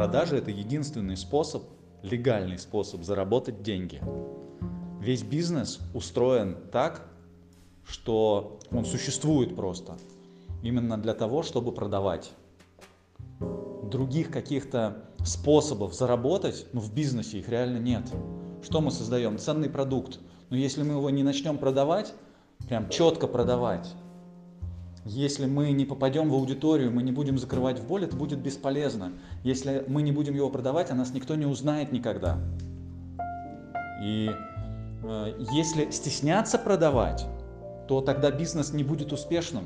Продажи это единственный способ, легальный способ заработать деньги. Весь бизнес устроен так, что он существует просто именно для того, чтобы продавать. Других каких-то способов заработать ну, в бизнесе их реально нет. Что мы создаем? Ценный продукт. Но если мы его не начнем продавать, прям четко продавать, если мы не попадем в аудиторию, мы не будем закрывать в боль, это будет бесполезно. Если мы не будем его продавать, о нас никто не узнает никогда. И э, если стесняться продавать, то тогда бизнес не будет успешным.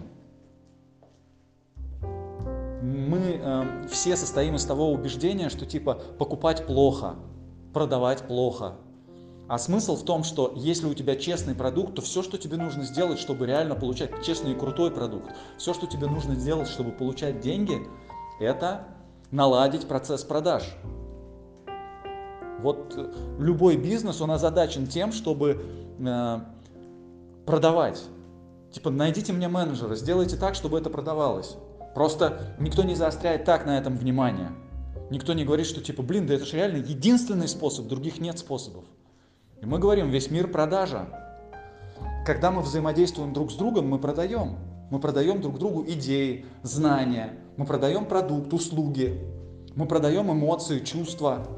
Мы э, все состоим из того убеждения, что типа покупать плохо, продавать плохо, а смысл в том, что если у тебя честный продукт, то все, что тебе нужно сделать, чтобы реально получать честный и крутой продукт, все, что тебе нужно сделать, чтобы получать деньги, это наладить процесс продаж. Вот э, любой бизнес, он озадачен тем, чтобы э, продавать. Типа, найдите мне менеджера, сделайте так, чтобы это продавалось. Просто никто не заостряет так на этом внимание. Никто не говорит, что типа, блин, да это же реально единственный способ, других нет способов. И мы говорим, весь мир продажа. Когда мы взаимодействуем друг с другом, мы продаем. Мы продаем друг другу идеи, знания, мы продаем продукт, услуги, мы продаем эмоции, чувства.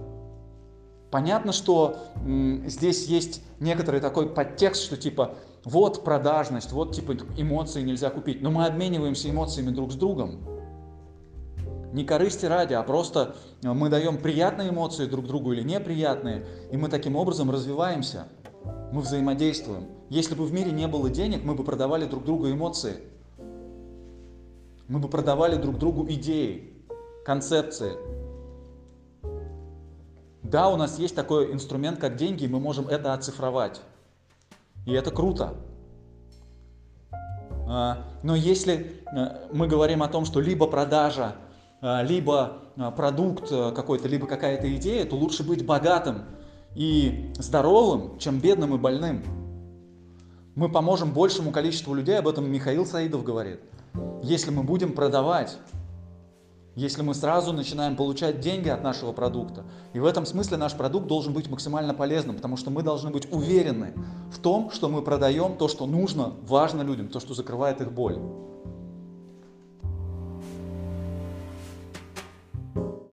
Понятно, что м, здесь есть некоторый такой подтекст, что типа вот продажность, вот типа эмоции нельзя купить, но мы обмениваемся эмоциями друг с другом не корысти ради, а просто э, мы даем приятные эмоции друг другу или неприятные, и мы таким образом развиваемся, мы взаимодействуем. Если бы в мире не было денег, мы бы продавали друг другу эмоции, мы бы продавали друг другу идеи, концепции. Да, у нас есть такой инструмент, как деньги, и мы можем это оцифровать. И это круто. А, но если э, мы говорим о том, что либо продажа либо а, продукт э, какой-то, либо какая-то идея, то лучше быть богатым и здоровым, чем бедным и больным. Мы поможем большему количеству людей, об этом Михаил Саидов говорит. Если мы будем продавать, если мы сразу начинаем получать деньги от нашего продукта. И в этом смысле наш продукт должен быть максимально полезным, потому что мы должны быть уверены в том, что мы продаем то, что нужно, важно людям, то, что закрывает их боль.